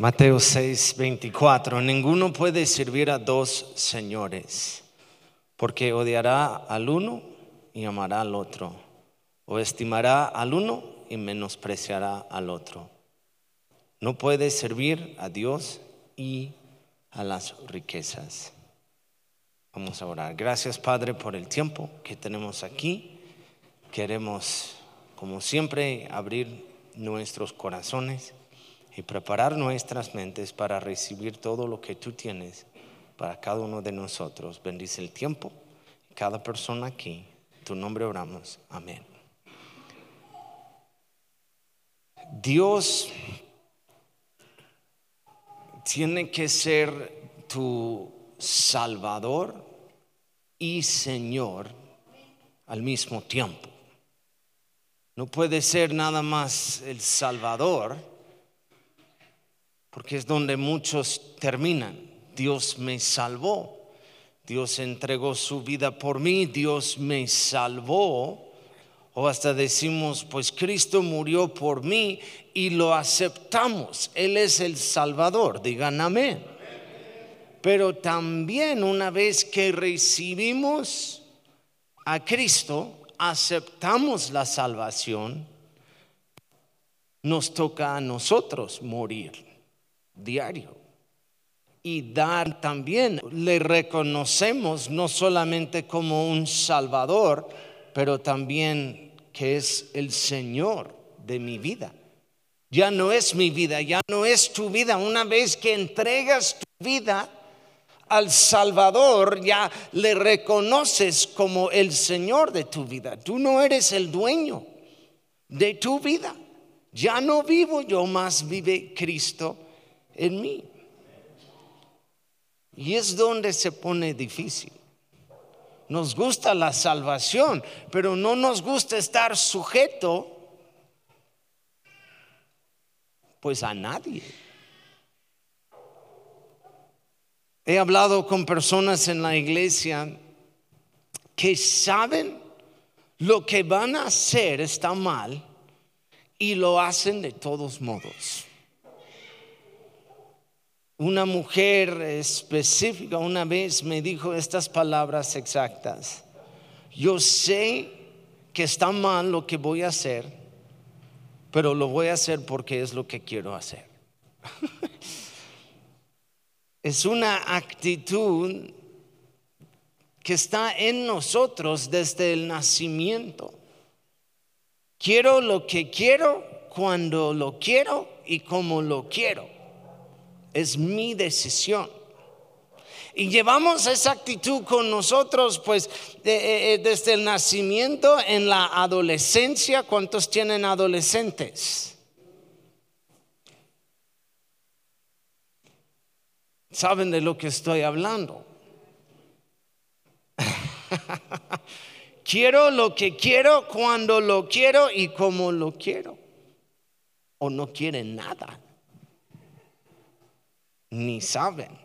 Mateo 6, 24. Ninguno puede servir a dos señores, porque odiará al uno y amará al otro, o estimará al uno y menospreciará al otro. No puede servir a Dios y a las riquezas. Vamos a orar. Gracias Padre por el tiempo que tenemos aquí. Queremos, como siempre, abrir nuestros corazones y preparar nuestras mentes para recibir todo lo que tú tienes para cada uno de nosotros. Bendice el tiempo, cada persona aquí. En tu nombre oramos. Amén. Dios tiene que ser tu Salvador y Señor al mismo tiempo. No puede ser nada más el Salvador porque es donde muchos terminan. Dios me salvó, Dios entregó su vida por mí, Dios me salvó. O hasta decimos, pues Cristo murió por mí y lo aceptamos. Él es el Salvador, digan amén. Pero también una vez que recibimos a Cristo, aceptamos la salvación, nos toca a nosotros morir diario. Y dar también, le reconocemos no solamente como un Salvador, pero también que es el Señor de mi vida. Ya no es mi vida, ya no es tu vida. Una vez que entregas tu vida al Salvador, ya le reconoces como el Señor de tu vida. Tú no eres el dueño de tu vida. Ya no vivo yo, más vive Cristo en mí. Y es donde se pone difícil. Nos gusta la salvación, pero no nos gusta estar sujeto pues a nadie. He hablado con personas en la iglesia que saben lo que van a hacer está mal y lo hacen de todos modos. Una mujer específica una vez me dijo estas palabras exactas. Yo sé que está mal lo que voy a hacer, pero lo voy a hacer porque es lo que quiero hacer. es una actitud que está en nosotros desde el nacimiento. Quiero lo que quiero, cuando lo quiero y como lo quiero es mi decisión. Y llevamos esa actitud con nosotros, pues, eh, eh, desde el nacimiento en la adolescencia. ¿Cuántos tienen adolescentes? ¿Saben de lo que estoy hablando? quiero lo que quiero, cuando lo quiero y como lo quiero. O no quieren nada ni saben.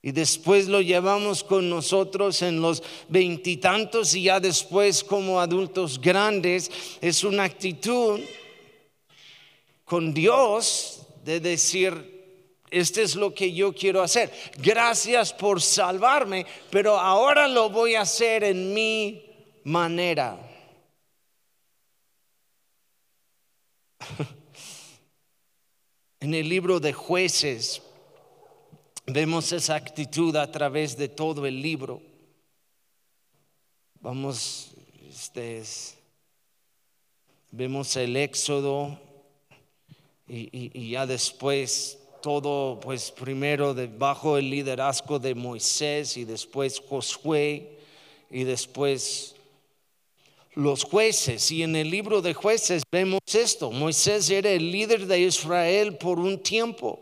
Y después lo llevamos con nosotros en los veintitantos y ya después como adultos grandes. Es una actitud con Dios de decir, este es lo que yo quiero hacer. Gracias por salvarme, pero ahora lo voy a hacer en mi manera. En el libro de jueces vemos esa actitud a través de todo el libro. Vamos, este vemos el éxodo y, y, ya después todo, pues primero bajo el liderazgo de Moisés y después Josué y después los jueces. Y en el libro de jueces vemos esto. Moisés era el líder de Israel por un tiempo,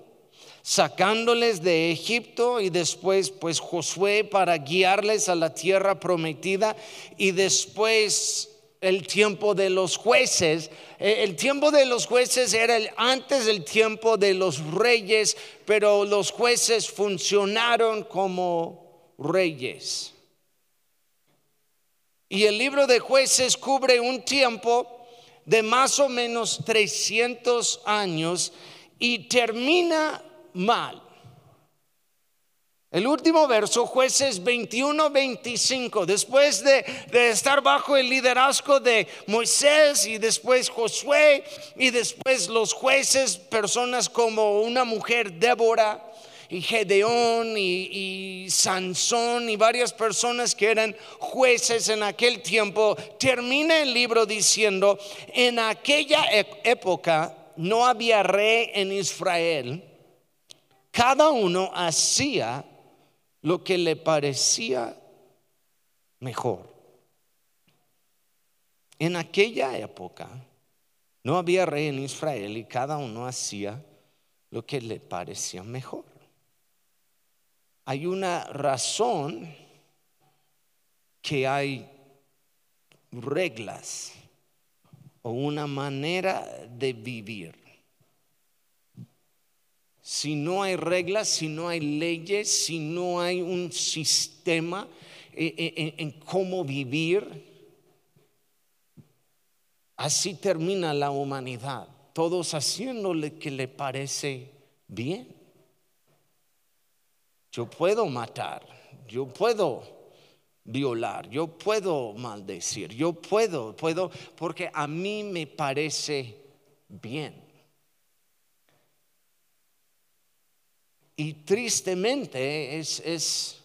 sacándoles de Egipto y después pues Josué para guiarles a la tierra prometida y después el tiempo de los jueces. Eh, el tiempo de los jueces era antes del tiempo de los reyes, pero los jueces funcionaron como reyes. Y el libro de jueces cubre un tiempo de más o menos 300 años y termina mal. El último verso, jueces 21-25, después de, de, estar bajo el liderazgo de Moisés y después Josué y después los jueces, personas como una mujer Débora y Gedeón y, y Sansón y varias personas que eran jueces en aquel tiempo, termina el libro diciendo, en aquella época no había rey en Israel, cada uno hacía lo que le parecía mejor. En aquella época no había rey en Israel y cada uno hacía lo que le parecía mejor. Hay una razón que hay reglas o una manera de vivir si no hay reglas, si no hay leyes, si no hay un sistema eh, eh, en, cómo vivir, así termina la humanidad, todos haciéndole que le parece bien. Yo puedo matar, yo puedo violar, yo puedo maldecir, yo puedo, puedo, porque a mí me parece bien. Y tristemente es, es,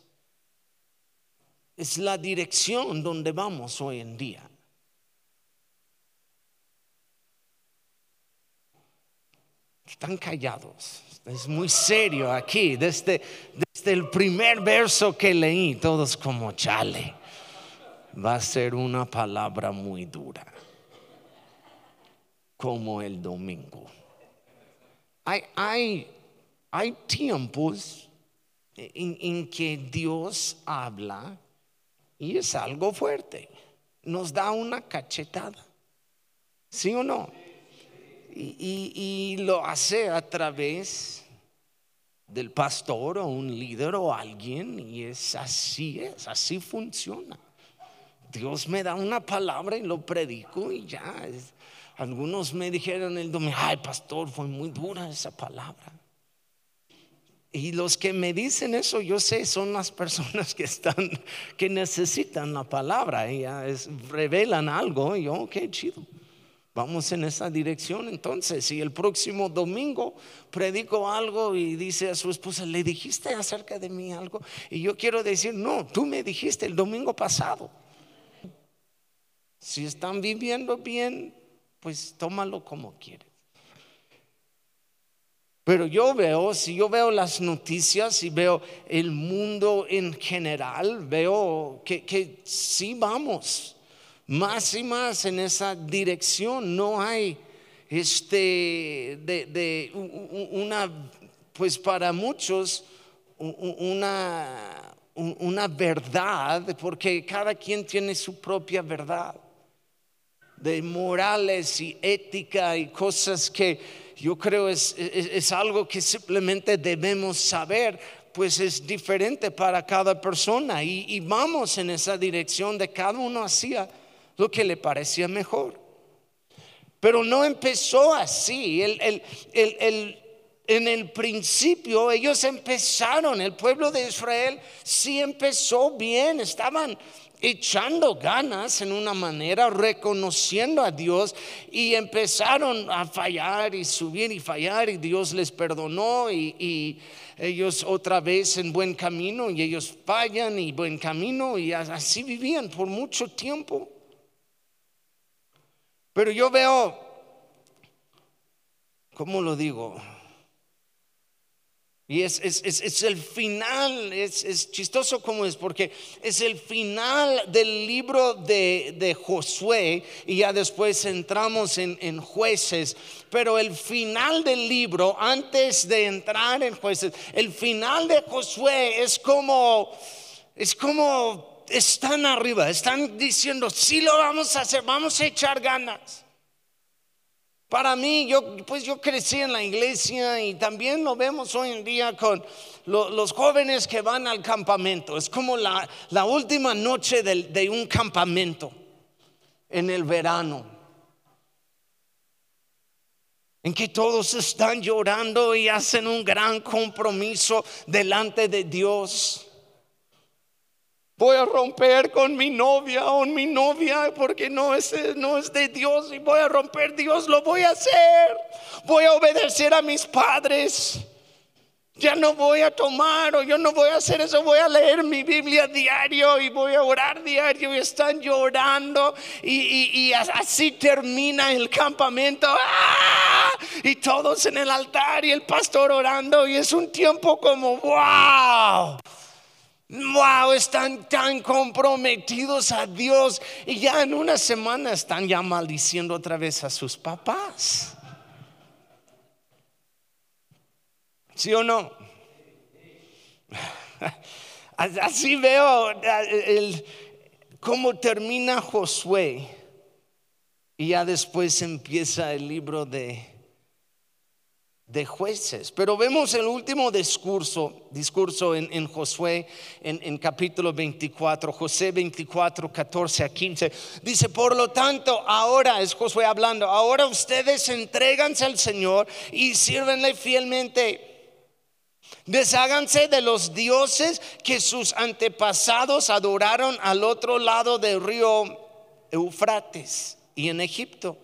es la dirección donde vamos hoy en día. Están callados. Es muy serio aquí, desde, desde el primer verso que leí, todos como chale. Va a ser una palabra muy dura, como el domingo. Hay, hay hay tiempos en, que Dios habla y es algo fuerte. Nos da una cachetada. ¿Sí o no? Y, lo hace a través del pastor o un líder o alguien y es así es, así funciona. Dios me da una palabra y lo predico y ya. Algunos me dijeron el domingo, ay pastor, fue muy dura esa palabra. Y los que me dicen eso, yo sé, son las personas que están, que necesitan la palabra. Ellas revelan algo y yo, qué chido. Vamos en esa dirección entonces. Si el próximo domingo predico algo y dice a su esposa, ¿le dijiste acerca de mí algo? Y yo quiero decir, no, tú me dijiste el domingo pasado. Si están viviendo bien, pues tómalo como quieres. Pero yo veo, si yo veo las noticias y veo el mundo en general, veo que, que sí vamos más y más en esa dirección. No hay este de, de una, pues para muchos, una, una verdad, porque cada quien tiene su propia verdad de morales y ética y cosas que yo creo es, es, algo que simplemente debemos saber, pues es diferente para cada persona y, vamos en esa dirección de cada uno hacía lo que le parecía mejor. Pero no empezó así. en el principio ellos empezaron, el pueblo de Israel sí empezó bien, estaban echando ganas en una manera, reconociendo a Dios y empezaron a fallar y subir y fallar y Dios les perdonó y, ellos otra vez en buen camino y ellos fallan y buen camino y así vivían por mucho tiempo. Pero yo veo, ¿cómo lo digo? Y es, el final, es, chistoso como es, porque es el final del libro de, Josué y ya después entramos en, en, jueces, pero el final del libro, antes de entrar en jueces, el final de Josué es como, es como, están arriba, están diciendo, sí lo vamos a hacer, vamos a echar ganas. Para mí, yo, pues yo crecí en la iglesia y también lo vemos hoy en día con los jóvenes que van al campamento. Es como la, última noche de, un campamento en el verano. en que todos están llorando y hacen un gran compromiso delante de Dios. Voy a romper con mi novia o mi novia porque no es, no es de Dios y voy a romper Dios, lo voy a hacer. Voy a obedecer a mis padres. Ya no voy a tomar o yo no voy a hacer eso, voy a leer mi Biblia diario y voy a orar diario y están llorando y, así termina el campamento. ¡Ah! Y todos en el altar y el pastor orando y es un tiempo como, wow. Wow, están tan comprometidos a Dios y ya en una semana están ya maldiciendo otra vez a sus papás. ¿Sí o no? Así veo el, cómo termina Josué y ya después empieza el libro de de jueces. Pero vemos el último discurso, discurso en, Josué, en, capítulo 24, José 24, 14 a 15. Dice, por lo tanto, ahora es Josué hablando, ahora ustedes entreganse al Señor y sírvenle fielmente. Desháganse de los dioses que sus antepasados adoraron al otro lado del río Eufrates y en Egipto.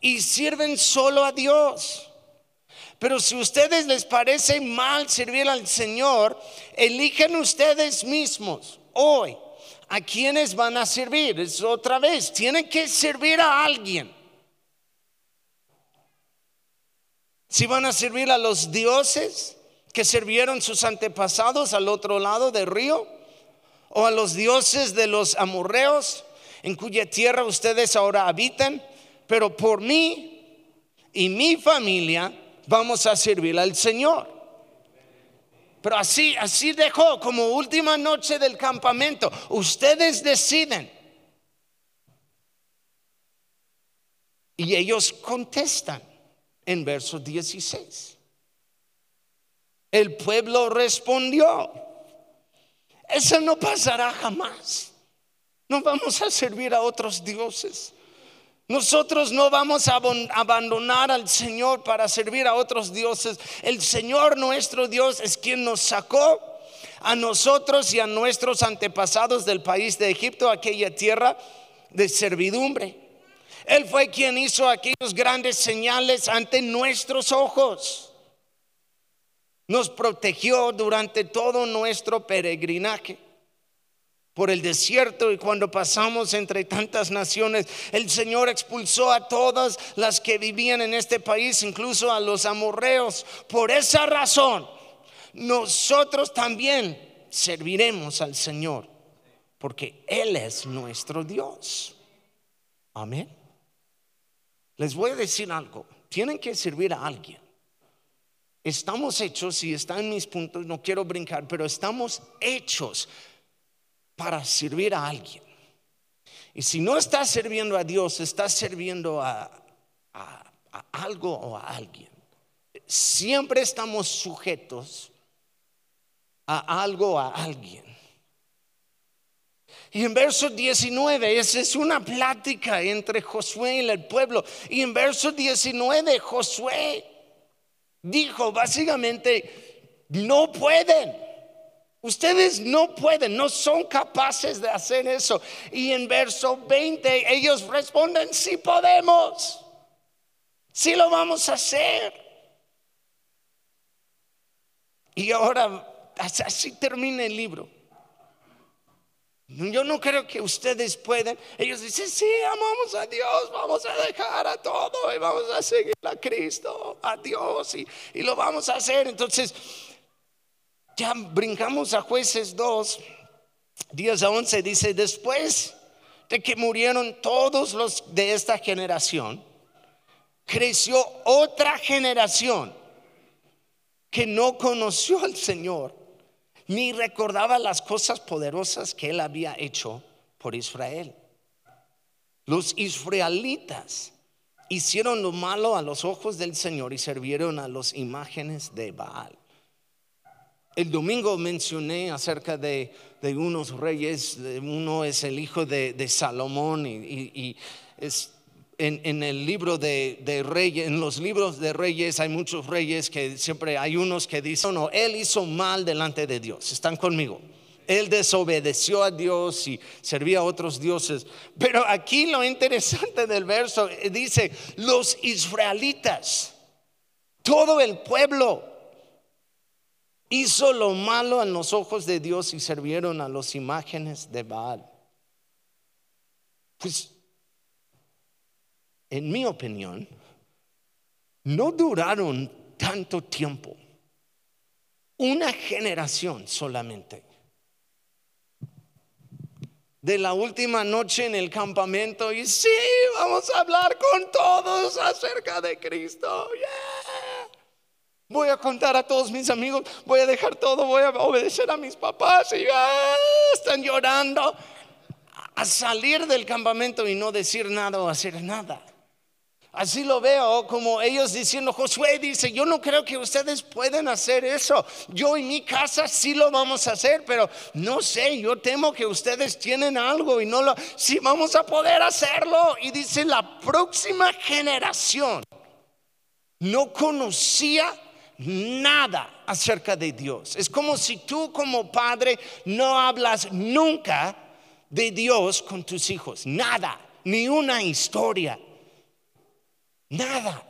Y sirven solo a Dios. Pero si a ustedes les parece mal servir al Señor, eligen ustedes mismos hoy a quienes van a servir. Es otra vez, tienen que servir a alguien. Si van a servir a los dioses que sirvieron sus antepasados al otro lado del río, o a los dioses de los amorreos, en cuya tierra ustedes ahora habitan, pero por mí y mi familia vamos a servir al Señor. Pero así, así dejó como última noche del campamento. Ustedes deciden. Y ellos contestan en verso 16. El pueblo respondió, eso no pasará jamás. No vamos a servir a otros dioses. Nosotros no vamos a abandonar al Señor para servir a otros dioses. El Señor nuestro Dios es quien nos sacó a nosotros y a nuestros antepasados del país de Egipto, aquella tierra de servidumbre. Él fue quien hizo aquellos grandes señales ante nuestros ojos. Nos protegió durante todo nuestro peregrinaje por el desierto y cuando pasamos entre tantas naciones, el Señor expulsó a todas las que vivían en este país, incluso a los amorreos. Por esa razón, nosotros también serviremos al Señor, porque Él es nuestro Dios. Amén. Les voy a decir algo, tienen que servir a alguien. Estamos hechos, y está en mis puntos, no quiero brincar, pero estamos hechos para servir a alguien. Y si no estás sirviendo a Dios, estás sirviendo a, algo o a alguien. Siempre estamos sujetos a algo o a alguien. Y en verso 19, esa es una plática entre Josué y el pueblo. Y en verso 19, Josué dijo básicamente, no pueden. Ustedes no pueden, no son capaces de hacer eso. Y en verso 20 ellos responden, sí podemos, sí lo vamos a hacer. Y ahora, así termina el libro. Yo no creo que ustedes pueden. Ellos dicen, sí, amamos a Dios, vamos a dejar a todo y vamos a seguir a Cristo, a Dios y, y lo vamos a hacer. Entonces, ya brincamos a jueces 2, 10 a 11, dice, después de que murieron todos los de esta generación, creció otra generación que no conoció al Señor, ni recordaba las cosas poderosas que él había hecho por Israel. Los israelitas hicieron lo malo a los ojos del Señor y sirvieron a las imágenes de Baal. El domingo mencioné acerca de, unos reyes, uno es el hijo de, Salomón y, es, en, el libro de, Reyes, en los libros de Reyes hay muchos reyes que siempre hay unos que dicen, no, él hizo mal delante de Dios. ¿Están conmigo? Él desobedeció a Dios y servía a otros dioses. Pero aquí lo interesante del verso eh, dice, los israelitas, todo el pueblo hizo lo malo en los ojos de Dios y sirvieron a las imágenes de Baal. Pues, en mi opinión, no duraron tanto tiempo. Una generación solamente. De la última noche en el campamento y sí, vamos a hablar con todos acerca de Cristo. Voy a contar a todos mis amigos, voy a dejar todo, voy a obedecer a mis papás y ah, están llorando. A salir del campamento y no decir nada o hacer nada. Así lo veo como ellos diciendo, Josué dice, yo no creo que ustedes pueden hacer eso. Yo en mi casa sí lo vamos a hacer, pero no sé, yo temo que ustedes tienen algo y no lo, sí vamos a poder hacerlo. Y dice, la próxima generación no conocía nada acerca de Dios. Es como si tú como padre no hablas nunca de Dios con tus hijos. Nada, ni una historia. Nada.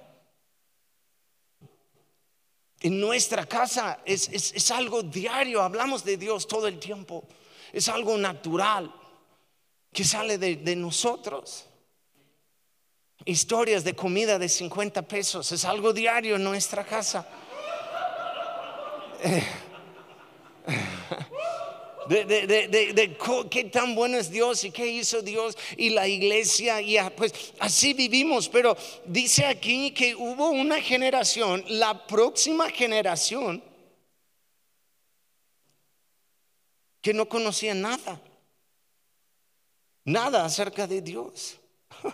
En nuestra casa es, algo diario, hablamos de Dios todo el tiempo. Es algo natural que sale de, de nosotros. Historias de comida de 50 pesos, es algo diario en nuestra casa. De, qué tan bueno es Dios y qué hizo Dios y la iglesia y pues así vivimos. Pero dice aquí que hubo una generación la próxima generación que no conocía nada. Nada acerca de Dios.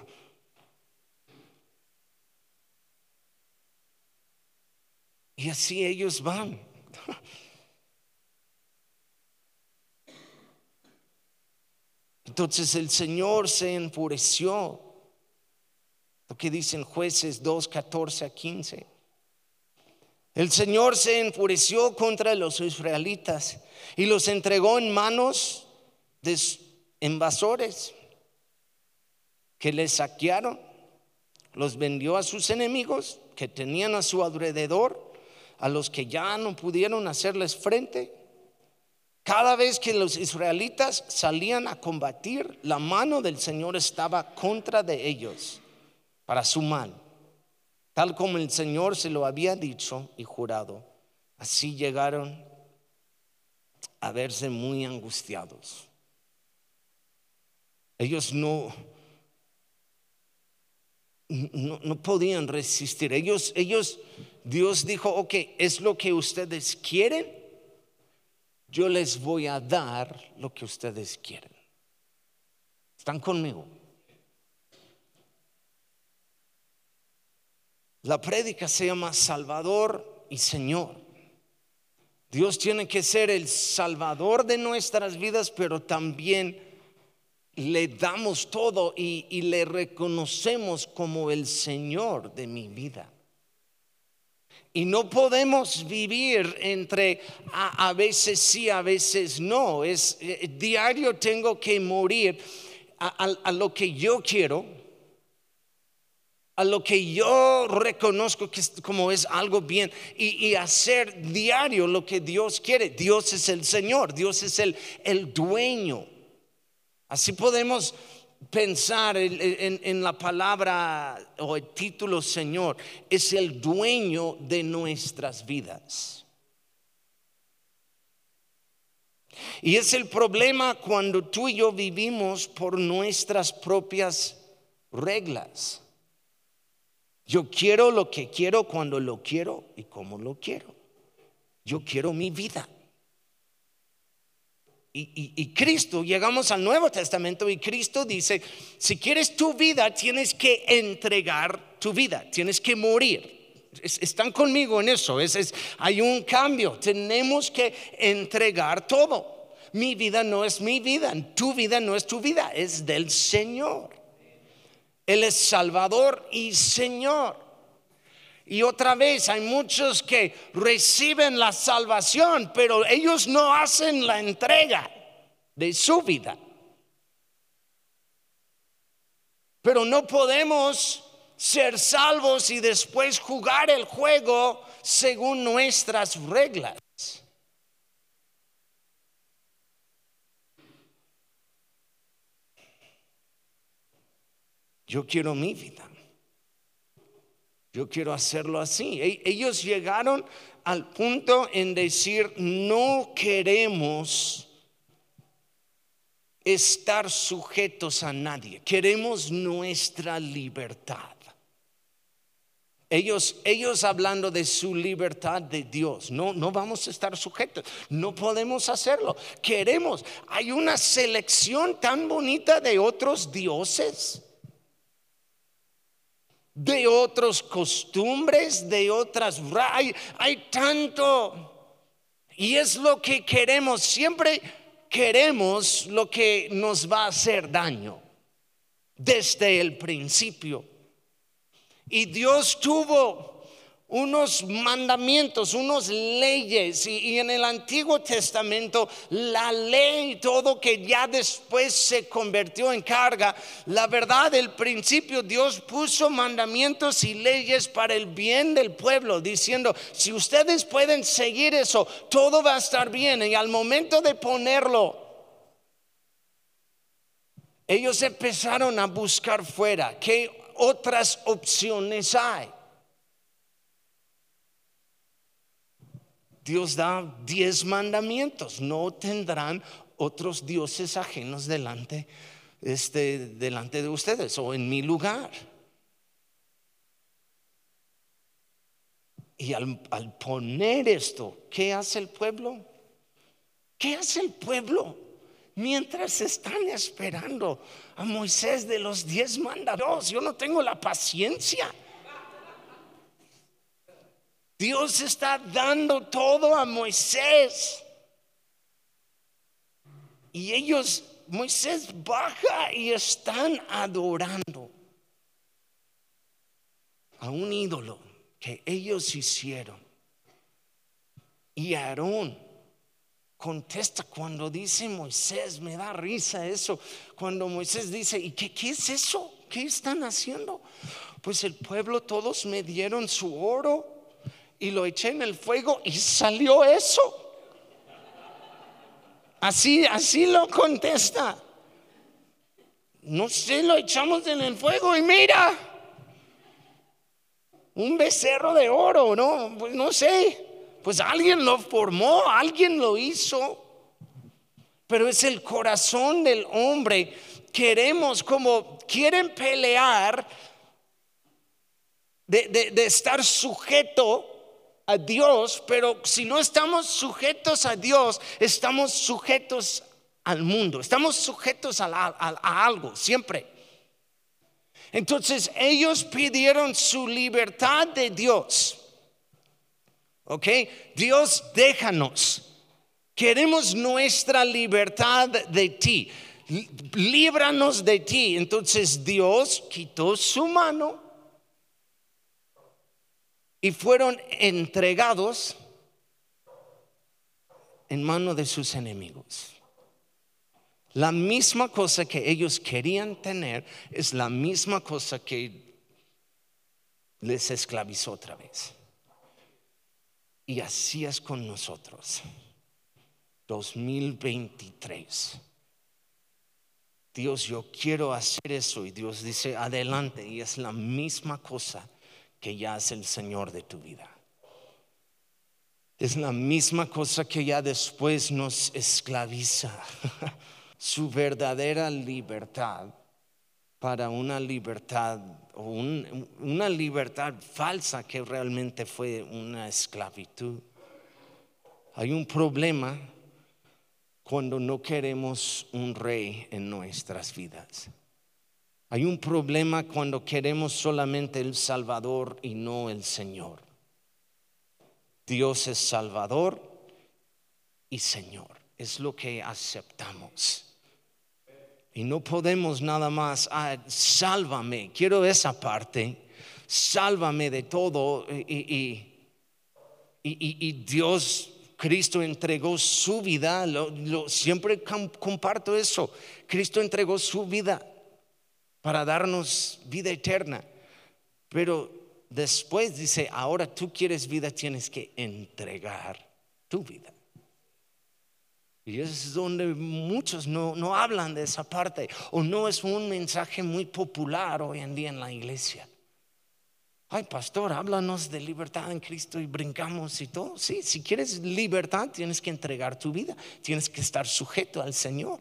Y así ellos van Entonces el Señor se enfureció. Lo que dicen jueces 2, 14 a 15. El Señor se enfureció contra los israelitas y los entregó en manos de invasores que les saquearon, los vendió a sus enemigos que tenían a su alrededor a los que ya no pudieron hacerles frente. Cada vez que los israelitas salían a combatir, la mano del Señor estaba contra de ellos para su mal, tal como el Señor se lo había dicho y jurado. Así llegaron a verse muy angustiados. Ellos no, no, no podían resistir. Ellos, ellos Dios dijo, ok, es lo que ustedes quieren, yo les voy a dar lo que ustedes quieren. ¿Están conmigo? La prédica se llama Salvador y Señor. Dios tiene que ser el Salvador de nuestras vidas, pero también le damos todo y, y le reconocemos como el Señor de mi vida. Y no podemos vivir entre a, veces sí, a veces no. Es eh, diario tengo que morir a, lo que yo quiero, a lo que yo reconozco que como es algo bien y, hacer diario lo que Dios quiere. Dios es el Señor, Dios es el, el dueño. Así podemos pensar en, la palabra o el título Señor, es el dueño de nuestras vidas. Y es el problema cuando tú y yo vivimos por nuestras propias reglas. Yo quiero lo que quiero cuando lo quiero y como lo quiero. Yo quiero mi vida y, Cristo, llegamos al Nuevo Testamento y Cristo dice, si quieres tu vida, tienes que entregar tu vida, tienes que morir. están conmigo en eso, es, hay un cambio, tenemos que entregar todo. Mi vida no es mi vida, tu vida no es tu vida, es del Señor. Él es Salvador y Señor. Y otra vez hay muchos que reciben la salvación, pero ellos no hacen la entrega de su vida. Pero no podemos ser salvos y después jugar el juego según nuestras reglas. Yo quiero mi vida. Yo quiero hacerlo así. E-, ellos llegaron al punto en decir, no queremos estar sujetos a nadie, queremos nuestra libertad. Ellos, ellos hablando de su libertad de Dios, no, no vamos a estar sujetos, no podemos hacerlo. Queremos, hay una selección tan bonita de otros dioses de otras costumbres, de otras... Hay, hay tanto... Y es lo que queremos, siempre queremos lo que nos va a hacer daño desde el principio. Y Dios tuvo unos mandamientos, unos leyes. Y, en el Antiguo Testamento, la ley, todo que ya después se convirtió en carga, la verdad, el principio Dios puso mandamientos y leyes para el bien del pueblo, diciendo, si ustedes pueden seguir eso, todo va a estar bien. Y al momento de ponerlo, ellos empezaron a buscar fuera, ¿qué otras opciones hay? Dios da diez mandamientos. No tendrán otros dioses ajenos delante, este, delante de ustedes o en mi lugar. Y al, al poner esto, ¿qué hace el pueblo? ¿Qué hace el pueblo? Mientras están esperando a Moisés de los diez mandamientos, yo no tengo la paciencia. Dios está dando todo a Moisés. Y ellos, Moisés baja y están adorando a un ídolo que ellos hicieron. Y Aarón contesta cuando dice Moisés, me da risa eso, cuando Moisés dice, ¿y qué, qué es eso? ¿Qué están haciendo? Pues el pueblo todos me dieron su oro y lo eché en el fuego y salió eso. Así, así lo contesta. No sé, lo echamos en el fuego y mira, un becerro de oro, no, pues no sé, pues alguien lo formó, alguien lo hizo, pero es el corazón del hombre. Queremos como quieren pelear de, de estar sujeto a Dios, pero si no estamos sujetos a Dios, estamos sujetos al mundo, estamos sujetos a, algo, siempre. Entonces ellos pidieron su libertad de Dios. ¿Ok? Dios, déjanos. Queremos nuestra libertad de ti. Líbranos de ti. Entonces Dios quitó su mano y fueron entregados en manos de sus enemigos. La misma cosa que ellos querían tener es la misma cosa que les esclavizó otra vez. Y así es con nosotros. 2023. Dios, yo quiero hacer eso. Y Dios dice, adelante. Y es la misma cosa que ya es el Señor de tu vida. Es la misma cosa que ya después nos esclaviza. Su verdadera libertad para una libertad o una libertad falsa que realmente fue una esclavitud. Hay un problema cuando no queremos un rey en nuestras vidas. Hay un problema cuando queremos solamente el Salvador y no el Señor. Dios es Salvador y Señor. Es lo que aceptamos. Y no podemos nada más, ah, sálvame, quiero esa parte, sálvame de todo. Y, y, Dios, Cristo entregó su vida, siempre comparto eso, Cristo entregó su vida para darnos vida eterna. Pero después dice, ahora tú quieres vida, tienes que entregar tu vida. Y es donde muchos no, no hablan de esa parte o no es un mensaje muy popular hoy en día en la iglesia. Ay, pastor, háblanos de libertad en Cristo y brincamos y todo. Sí, si quieres libertad, tienes que entregar tu vida, tienes que estar sujeto al Señor.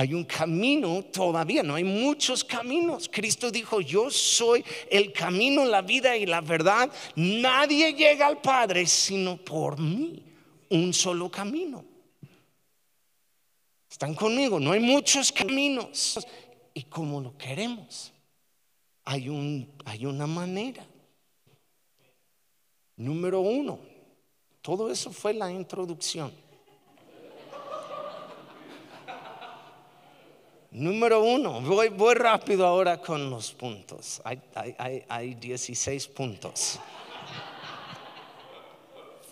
Hay un camino todavía, no hay muchos caminos. Cristo dijo, yo soy el camino, la vida y la verdad. Nadie llega al Padre sino por mí. Un solo camino. Están conmigo, no hay muchos caminos. Y como lo queremos, hay, un, hay una manera. Número uno, todo eso fue la introducción. Número uno, voy, rápido ahora con los puntos. Hay, hay, hay 16 puntos.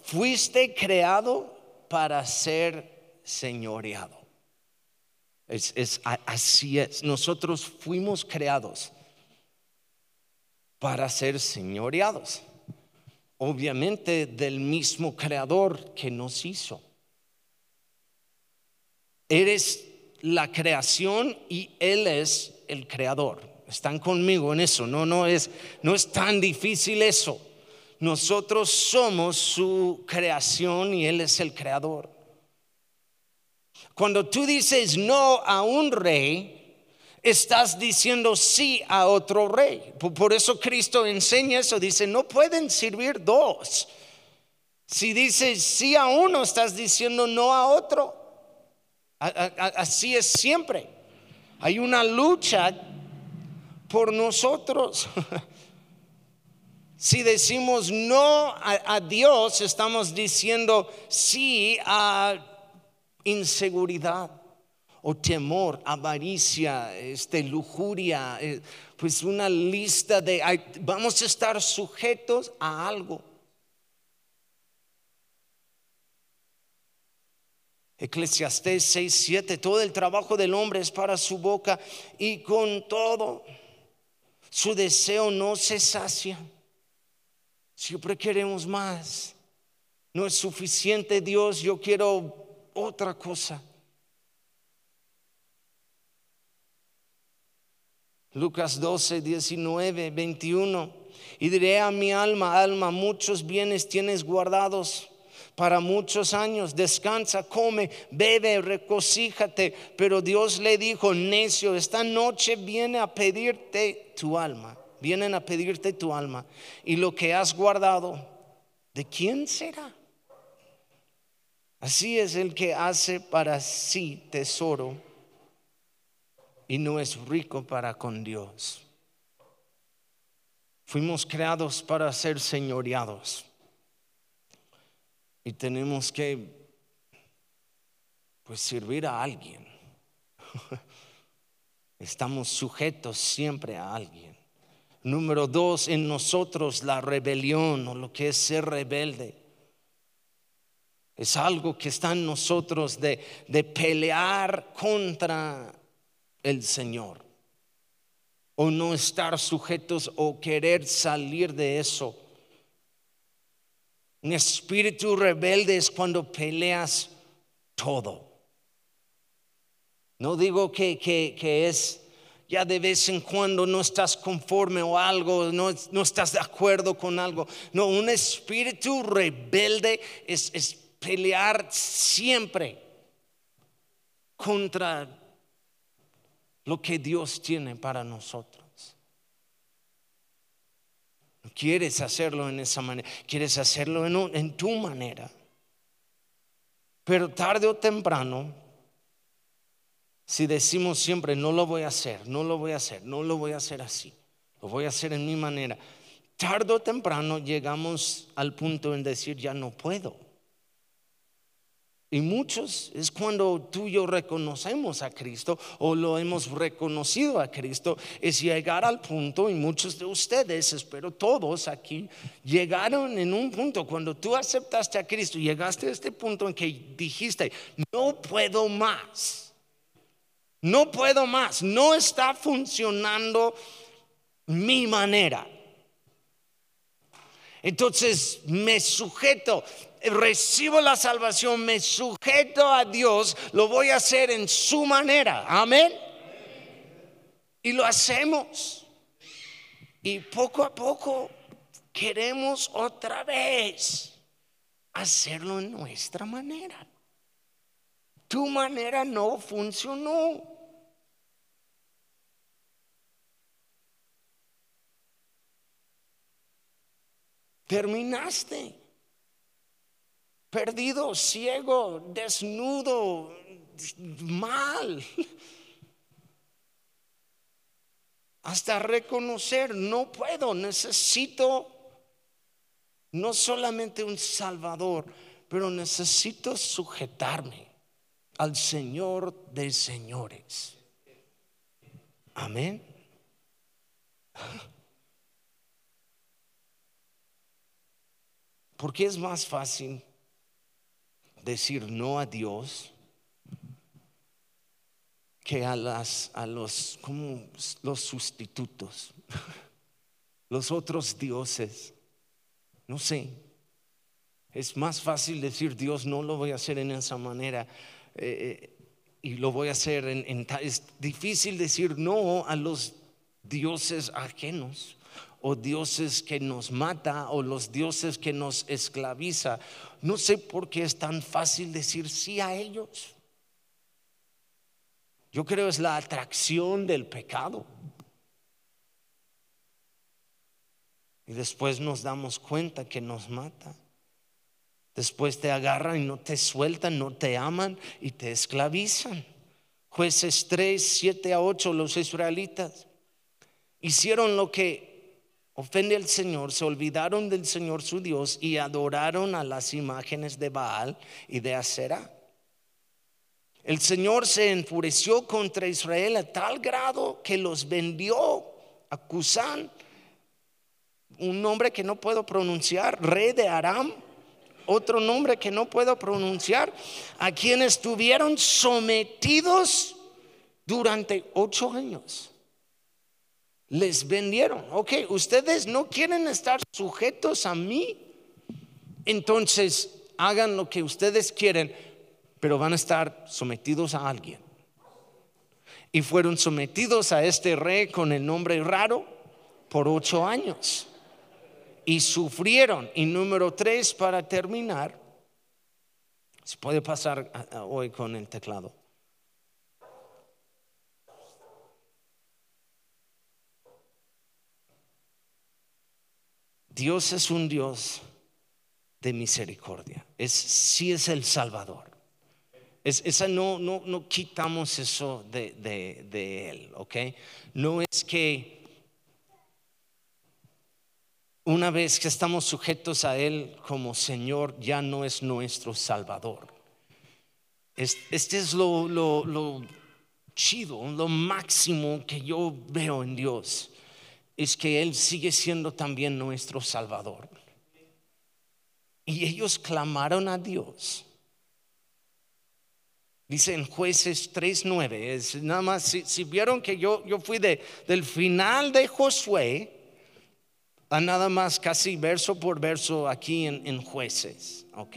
Fuiste creado para ser señoreado. Es, es, así es. Nosotros fuimos creados para ser señoreados. Obviamente del mismo creador que nos hizo. Eres la creación y Él es el creador. Están conmigo en eso. No, no es, no es tan difícil eso. Nosotros somos su creación y Él es el creador. Cuando tú dices no a un rey, estás diciendo sí a otro rey. Por eso Cristo enseña eso. Dice, no pueden servir dos. Si dices sí a uno, estás diciendo no a otro. Así es siempre. Hay una lucha por nosotros. Si decimos no a, Dios, estamos diciendo sí a inseguridad o temor, avaricia, este, lujuria, eh, pues una lista de, vamos a estar sujetos a algo. Eclesiastés 6, 7, todo el trabajo del hombre es para su boca y con todo su deseo no se sacia. Siempre queremos más. No es suficiente Dios, yo quiero otra cosa. Lucas 12, 19, 21. Y diré a mi alma, alma, muchos bienes tienes guardados para muchos años. Descansa, come, bebe, recocíjate. Pero Dios le dijo, necio, esta noche viene a pedirte tu alma. Vienen a pedirte tu alma. Y lo que has guardado, ¿de quién será? Así es el que hace para sí tesoro y no es rico para con Dios. Fuimos creados para ser señoreados. Y tenemos que pues servir a alguien. Estamos sujetos siempre a alguien. Número dos, en nosotros la rebelión o lo que es ser rebelde. Es algo que está en nosotros de, de pelear contra el Señor. O no estar sujetos o querer salir de eso. Un espíritu rebelde es cuando peleas todo. No digo que, que, es ya de vez en cuando no estás conforme o algo, no, no estás de acuerdo con algo. No, un espíritu rebelde es, es pelear siempre contra lo que Dios tiene para nosotros quieres hacerlo en esa manera, quieres hacerlo en, tu manera. Pero tarde o temprano, si decimos siempre, no lo voy a hacer, no lo voy a hacer, no lo voy a hacer así, lo voy a hacer en mi manera, tarde o temprano llegamos al punto en decir, ya no puedo. Y muchos es cuando tú y yo reconocemos a Cristo o lo hemos reconocido a Cristo, es llegar al punto, y muchos de ustedes, espero todos aquí, llegaron en un punto, cuando tú aceptaste a Cristo, llegaste a este punto en que dijiste, no puedo más, no puedo más, no está funcionando mi manera. Entonces me sujeto, recibo la salvación, me sujeto a Dios, lo voy a hacer en su manera. Amén. Y lo hacemos. Y poco a poco queremos otra vez hacerlo en nuestra manera. Tu manera no funcionó. Terminaste perdido, ciego, desnudo, mal. Hasta reconocer, no puedo, necesito no solamente un Salvador, pero necesito sujetarme al Señor de señores. Amén. Porque es más fácil decir no a Dios que a, las, a los, como los sustitutos, los otros dioses. No sé. Es más fácil decir Dios no lo voy a hacer en esa manera eh, eh, y lo voy a hacer en, en es difícil decir no a los dioses ajenos o dioses que nos mata o los dioses que nos esclaviza. No sé por qué es tan fácil decir sí a ellos. Yo creo es la atracción del pecado. Y después nos damos cuenta que nos mata. Después te agarran y no te sueltan, no te aman y te esclavizan. Jueces 3, 7 a 8, los israelitas hicieron lo que ofende al Señor, se olvidaron del Señor su Dios y adoraron a las imágenes de Baal y de Acera. El Señor se enfureció contra Israel a tal grado que los vendió a Cusán, un nombre que no puedo pronunciar, rey de Aram, otro nombre que no puedo pronunciar, a quienes estuvieron sometidos durante ocho años les vendieron. Ok, ustedes no quieren estar sujetos a mí. Entonces hagan lo que ustedes quieren, pero van a estar sometidos a alguien. Y fueron sometidos a este rey con el nombre raro por ocho años. Y sufrieron. Y número tres, para terminar, se puede pasar hoy con el teclado. Dios es un Dios de misericordia. Es, sí es el Salvador. Es, esa no, no, no quitamos eso de, de Él, ¿ok? No es que una vez que estamos sujetos a Él como Señor, ya no es nuestro Salvador. Este es lo, lo, lo chido, lo máximo que yo veo en Dios es que Él sigue siendo también nuestro Salvador. Y ellos clamaron a Dios. Dice en jueces 3.9, es nada más, si, vieron que yo, yo fui de, del final de Josué a nada más casi verso por verso aquí en, en jueces, ¿ok?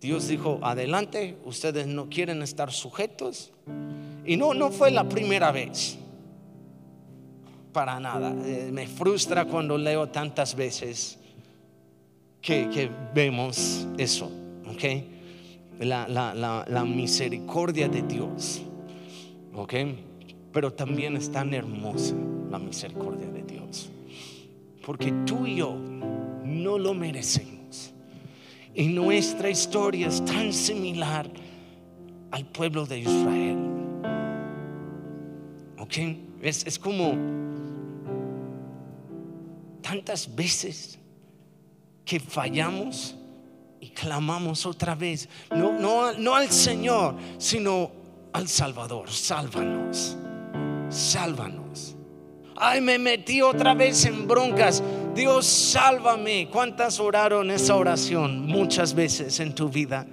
Dios dijo, adelante, ustedes no quieren estar sujetos. Y no, no fue la primera vez para nada. Eh, me frustra cuando leo tantas veces que, vemos eso, ¿ok? La, la, misericordia de Dios, ¿ok? Pero también es tan hermosa la misericordia de Dios. Porque tú y yo no lo merecemos. Y nuestra historia es tan similar al pueblo de Israel. ¿Ok? Es, como tantas veces que fallamos y clamamos otra vez, no, no, no al Señor, sino al Salvador, sálvanos, sálvanos. Ay, me metí otra vez en broncas. Dios, sálvame. ¿Cuántas oraron esa oración muchas veces en tu vida?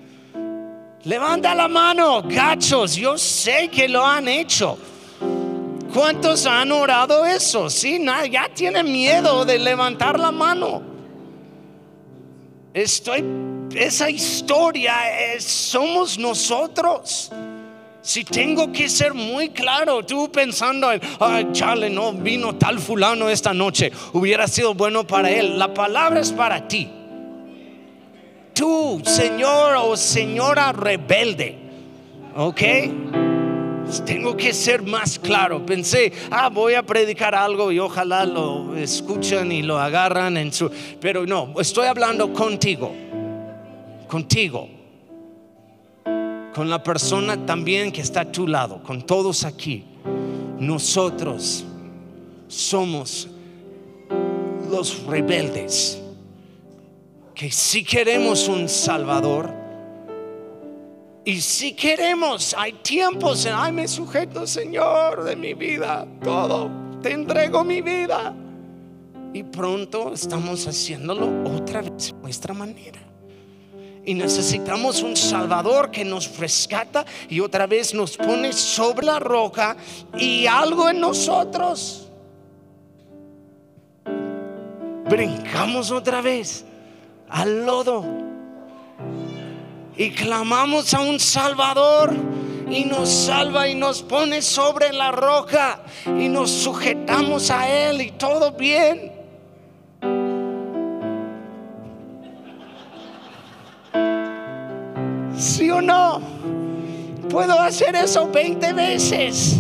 Levanta la mano, gachos. Yo sé que lo han hecho. ¿Cuántos han orado eso? Sí, ya tienen miedo de levantar la mano. Estoy, esa historia es, somos nosotros. Si tengo que ser muy claro, tú pensando en, ay, chale, no vino tal fulano esta noche, hubiera sido bueno para él. La palabra es para ti. Tú, señor o señora rebelde, ¿ok? Tengo que ser más claro. Pensé, ah, voy a predicar algo y ojalá lo escuchan y lo agarran en su... Pero no, estoy hablando contigo, contigo con la persona también que está a tu lado, con todos aquí. Nosotros somos los rebeldes que si queremos un Salvador y si queremos, hay tiempos en, ay, me sujeto, Señor, de mi vida, todo, te entrego mi vida. Y pronto estamos haciéndolo otra vez de nuestra manera y necesitamos un Salvador que nos rescata y otra vez nos pone sobre la roca y algo en nosotros. Brincamos otra vez al lodo y clamamos a un Salvador y nos salva y nos pone sobre la roca y nos sujetamos a Él y todo bien. ¿Sí o no? Puedo hacer eso 20 veces.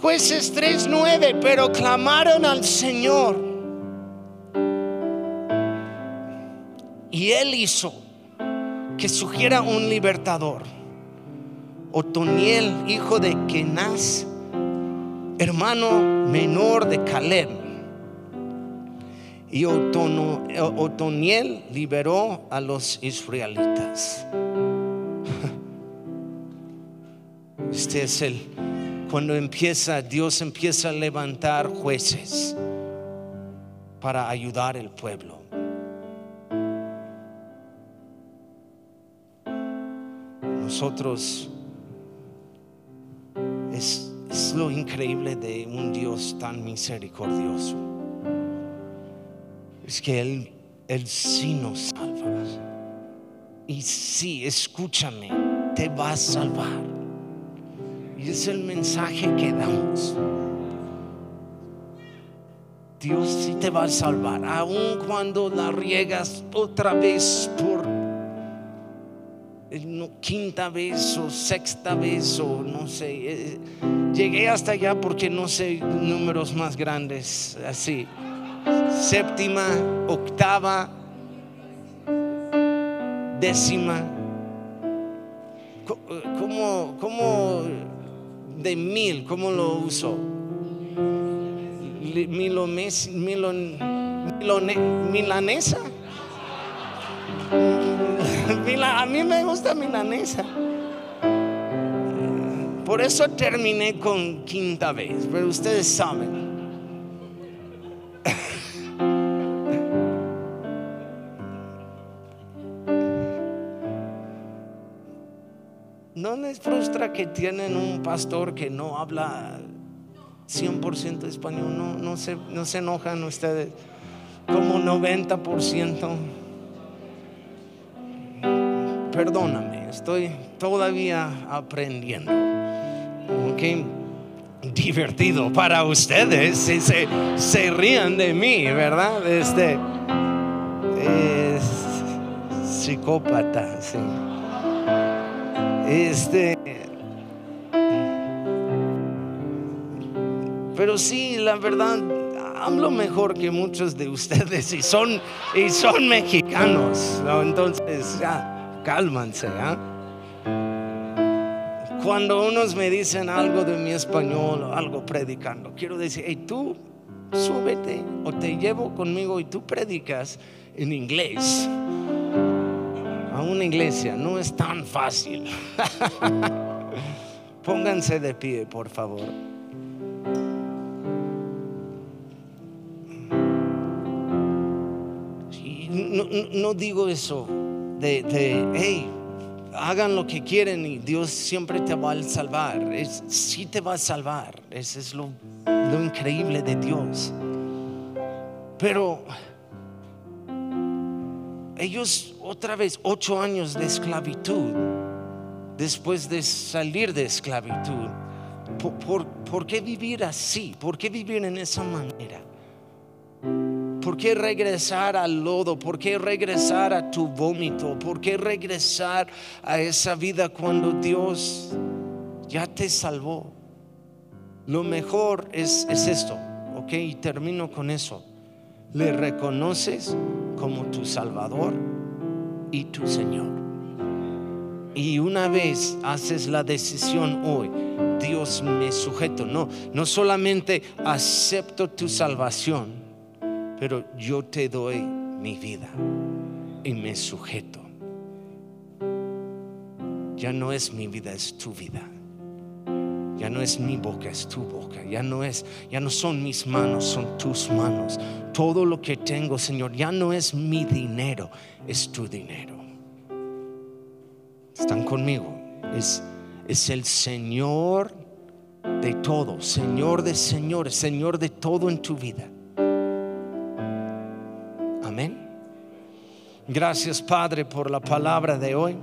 Jueces 3:9, pero clamaron al Señor. Y él hizo que surgiera un libertador. Otoniel, hijo de Kenaz, hermano menor de Caleb y Otoniel liberó a los israelitas. Este es el, cuando empieza, Dios empieza a levantar jueces para ayudar al pueblo. Nosotros es, lo increíble de un Dios tan misericordioso es que Él, Él sí nos salva. Y sí, escúchame, te va a salvar. Y es el mensaje que damos. Dios sí te va a salvar, aun cuando la riegas otra vez por quinta vez o sexta vez o no sé. Eh, llegué hasta allá porque no sé números más grandes así séptima, octava, décima. ¿Cómo, cómo de mil, cómo lo uso? Milones, milon, milanesa. a mí me gusta milanesa. Por eso terminé con quinta vez, pero ustedes saben. les frustra que tienen un pastor que no habla 100% español? No, no, se, no se enojan ustedes. Como 90%. Perdóname, estoy todavía aprendiendo. Ok, divertido para ustedes si se, se rían de mí, ¿verdad? Este es psicópata, sí. Este. Pero sí, la verdad, hablo mejor que muchos de ustedes y son, y son mexicanos. Entonces, ya, cálmanse. Cuando unos me dicen algo de mi español o algo predicando, quiero decir, hey, tú súbete o te llevo conmigo y tú predicas en inglés a una iglesia no es tan fácil. Pónganse de pie, por favor. no, digo eso de, hey, hagan lo que quieren y Dios siempre te va a salvar. Es, sí te va a salvar. Eso es lo, lo increíble de Dios. Pero ellos otra vez, ocho años de esclavitud, después de salir de esclavitud, por qué vivir así? ¿Por qué vivir en esa manera? ¿Por qué regresar al lodo? ¿Por qué regresar a tu vómito? ¿Por qué regresar a esa vida cuando Dios ya te salvó? Lo mejor es, esto, ¿ok? Y termino con eso. Le reconoces como tu Salvador y tu Señor. Y una vez haces la decisión hoy, Dios me sujeto. No, no solamente acepto tu salvación pero yo te doy mi vida y me sujeto. Ya no es mi vida, es tu vida. Ya no es mi boca, es tu boca. Ya no es, ya no son mis manos, son tus manos. Todo lo que tengo, Señor, ya no es mi dinero, es tu dinero. Están conmigo. Es, es el Señor de todo, Señor de señores, Señor de todo en tu vida. Gracias Padre por la palabra de hoy.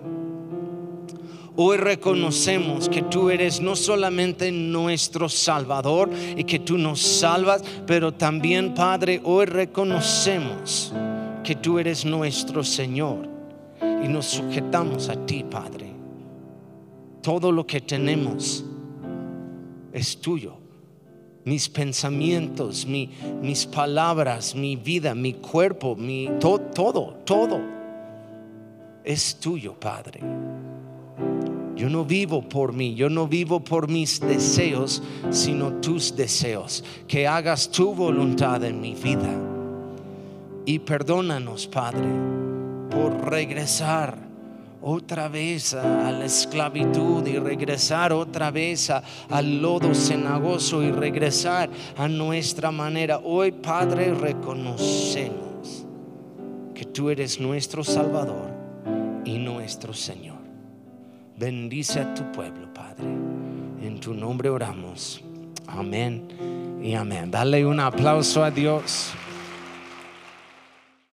Hoy reconocemos que tú eres no solamente nuestro Salvador y que tú nos salvas, pero también Padre, hoy reconocemos que tú eres nuestro Señor y nos sujetamos a ti, Padre. Todo lo que tenemos es tuyo mis pensamientos, mis palabras, mi vida, mi cuerpo, mi todo, todo es tuyo, Padre. Yo no vivo por mí, yo no vivo por mis deseos, sino tus deseos. Que hagas tu voluntad en mi vida. Y perdónanos, Padre, por regresar otra vez a, la esclavitud y regresar otra vez al lodo cenagoso y regresar a nuestra manera. Hoy, Padre, reconocemos que tú eres nuestro Salvador y nuestro Señor. Bendice a tu pueblo, Padre. En tu nombre oramos. Amén y amén. Dale un aplauso a Dios.